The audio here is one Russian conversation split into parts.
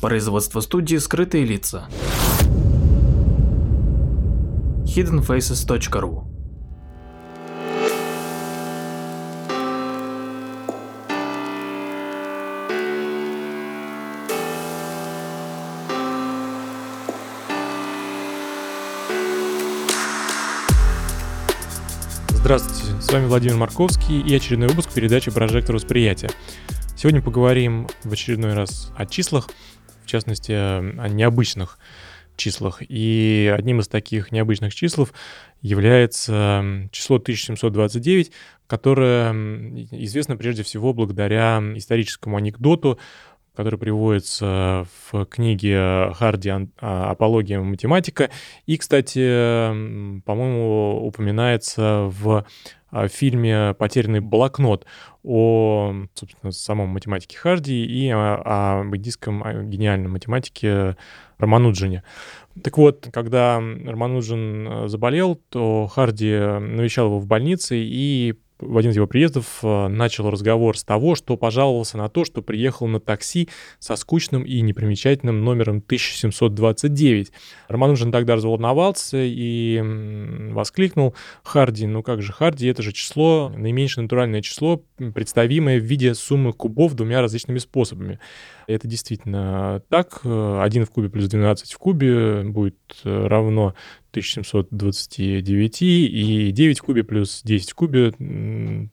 Производство студии «Скрытые лица». hiddenfaces.ru Здравствуйте, с вами Владимир Марковский и очередной выпуск передачи «Прожектор восприятия». Сегодня поговорим в очередной раз о числах, в частности, о необычных числах. И одним из таких необычных чисел является число 1729, которое известно прежде всего благодаря историческому анекдоту, который приводится в книге Харди а, «Апология математика». И, кстати, по-моему, упоминается в а, фильме «Потерянный блокнот» о, собственно, самом математике Харди и о, о буддийском гениальном математике Рамануджине. Так вот, когда Рамануджин э, заболел, то Харди навещал его в больнице и в один из его приездов э, начал разговор с того, что пожаловался на то, что приехал на такси со скучным и непримечательным номером 1729. Романужин тогда разволновался и воскликнул «Харди, ну как же Харди, это же число, наименьшее натуральное число, представимое в виде суммы кубов двумя различными способами». Это действительно так. 1 в кубе плюс 12 в кубе будет э, равно 1729, и 9 в кубе плюс 10 в кубе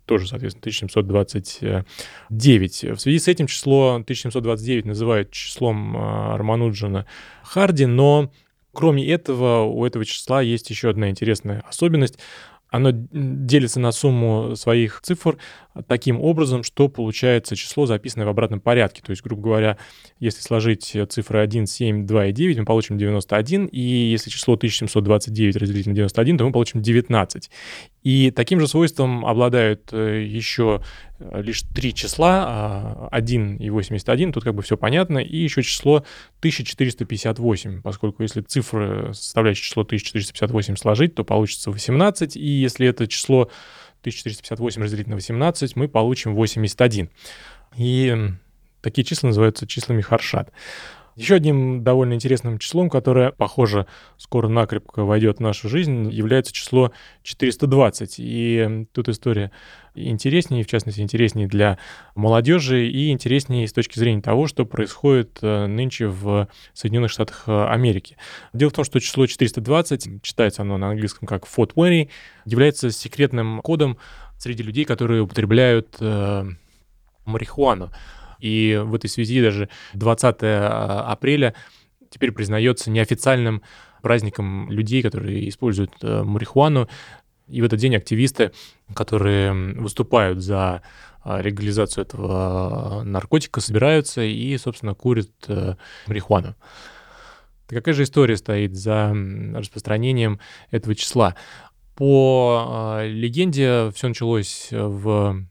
тоже, соответственно, 1729. В связи с этим число 1729 называют числом э, Рамануджана Харди, но кроме этого у этого числа есть еще одна интересная особенность оно делится на сумму своих цифр таким образом, что получается число, записанное в обратном порядке. То есть, грубо говоря, если сложить цифры 1, 7, 2 и 9, мы получим 91, и если число 1729 разделить на 91, то мы получим 19. И таким же свойством обладают э, еще э, лишь три числа, 1 а, и 81, тут как бы все понятно, и еще число 1458, поскольку если цифры, составляющие число 1458 сложить, то получится 18, и если это число 1458 разделить на 18, мы получим 81. И такие числа называются числами Харшат. Еще одним довольно интересным числом, которое, похоже, скоро накрепко войдет в нашу жизнь, является число 420. И тут история интереснее, в частности, интереснее для молодежи и интереснее с точки зрения того, что происходит э, нынче в Соединенных Штатах э, Америки. Дело в том, что число 420, читается оно на английском как 420, является секретным кодом среди людей, которые употребляют э, марихуану. И в этой связи даже 20 а, апреля теперь признается неофициальным праздником людей, которые используют э, марихуану. И в этот день активисты, которые выступают за а, легализацию этого наркотика, собираются и, собственно, курят э, марихуану. Так какая же история стоит за распространением этого числа? По а, легенде все началось в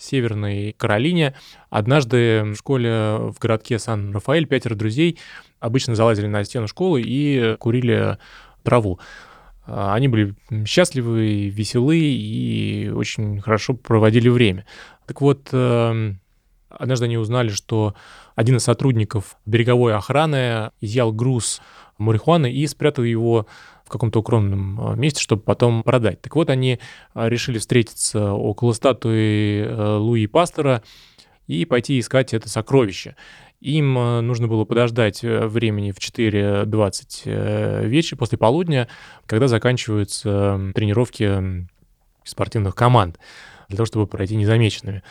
Северной Каролине. Однажды в школе в городке Сан-Рафаэль пятеро друзей обычно залазили на стену школы и курили траву. А, они были счастливы, веселы и очень хорошо проводили время. Так вот, эм, однажды они узнали, что один из сотрудников береговой охраны изъял груз марихуаны и спрятал его в каком-то укромном а, месте, чтобы потом продать. Так вот, они а, решили встретиться около статуи э, Луи Пастора и пойти искать это сокровище. Им а, нужно было подождать э, времени в 4.20 э, вечера после полудня, когда заканчиваются тренировки спортивных команд для того, чтобы пройти незамеченными.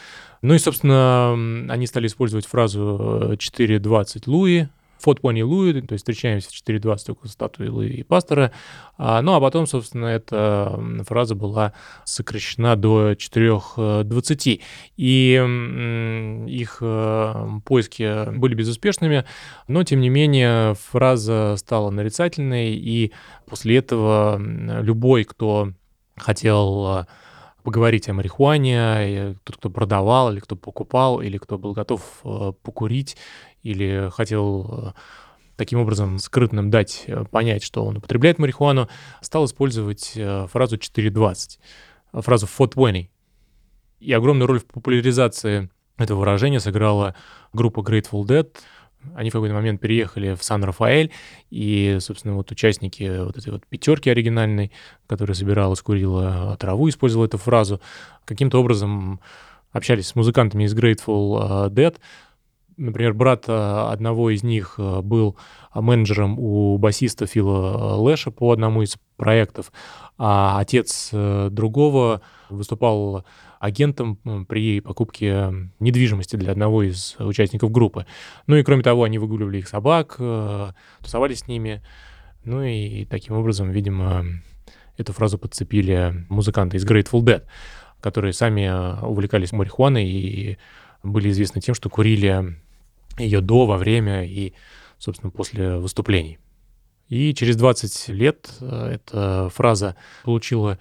Ну и, собственно, они стали использовать фразу 4.20 Луи, Фот Пони Луи, то есть встречаемся в 4.20 около статуи Луи и Пастора. А, ну а потом, собственно, эта фраза была сокращена до 4.20. И их э, поиски были безуспешными, но, тем не менее, фраза стала нарицательной, и после этого любой, кто хотел э, поговорить о марихуане, тот, кто продавал, или кто покупал, или кто был готов э, покурить, или хотел э, таким образом скрытным дать э, понять, что он употребляет марихуану, стал использовать фразу 4.20, фразу 420. И огромную роль в популяризации этого выражения сыграла группа Grateful Dead, Они в какой-то момент переехали в Сан-Рафаэль, и, собственно, вот участники вот этой вот пятерки оригинальной, которая собиралась, курила траву, использовала эту фразу, каким-то образом общались с музыкантами из Grateful Dead. Например, брат одного из них был менеджером у басиста Фила Лэша по одному из проектов, а отец другого выступал агентом при покупке недвижимости для одного из участников группы. Ну и кроме того, они выгуливали их собак, э, тусовались с ними. Ну и таким образом, видимо, эту фразу подцепили музыканты из Grateful Dead, которые сами э, увлекались марихуаной и были известны тем, что курили ее до, во время и, собственно, после выступлений. И через 20 лет э, эта фраза получила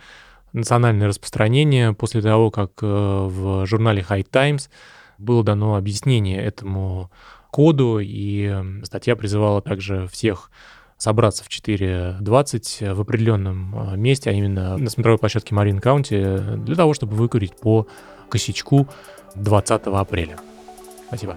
национальное распространение после того, как э, в журнале High Times было дано объяснение этому коду, и статья призывала также всех собраться в 4.20 в определенном э, месте, а именно на смотровой площадке Марин Каунти, для того, чтобы выкурить по косячку 20 апреля. Спасибо.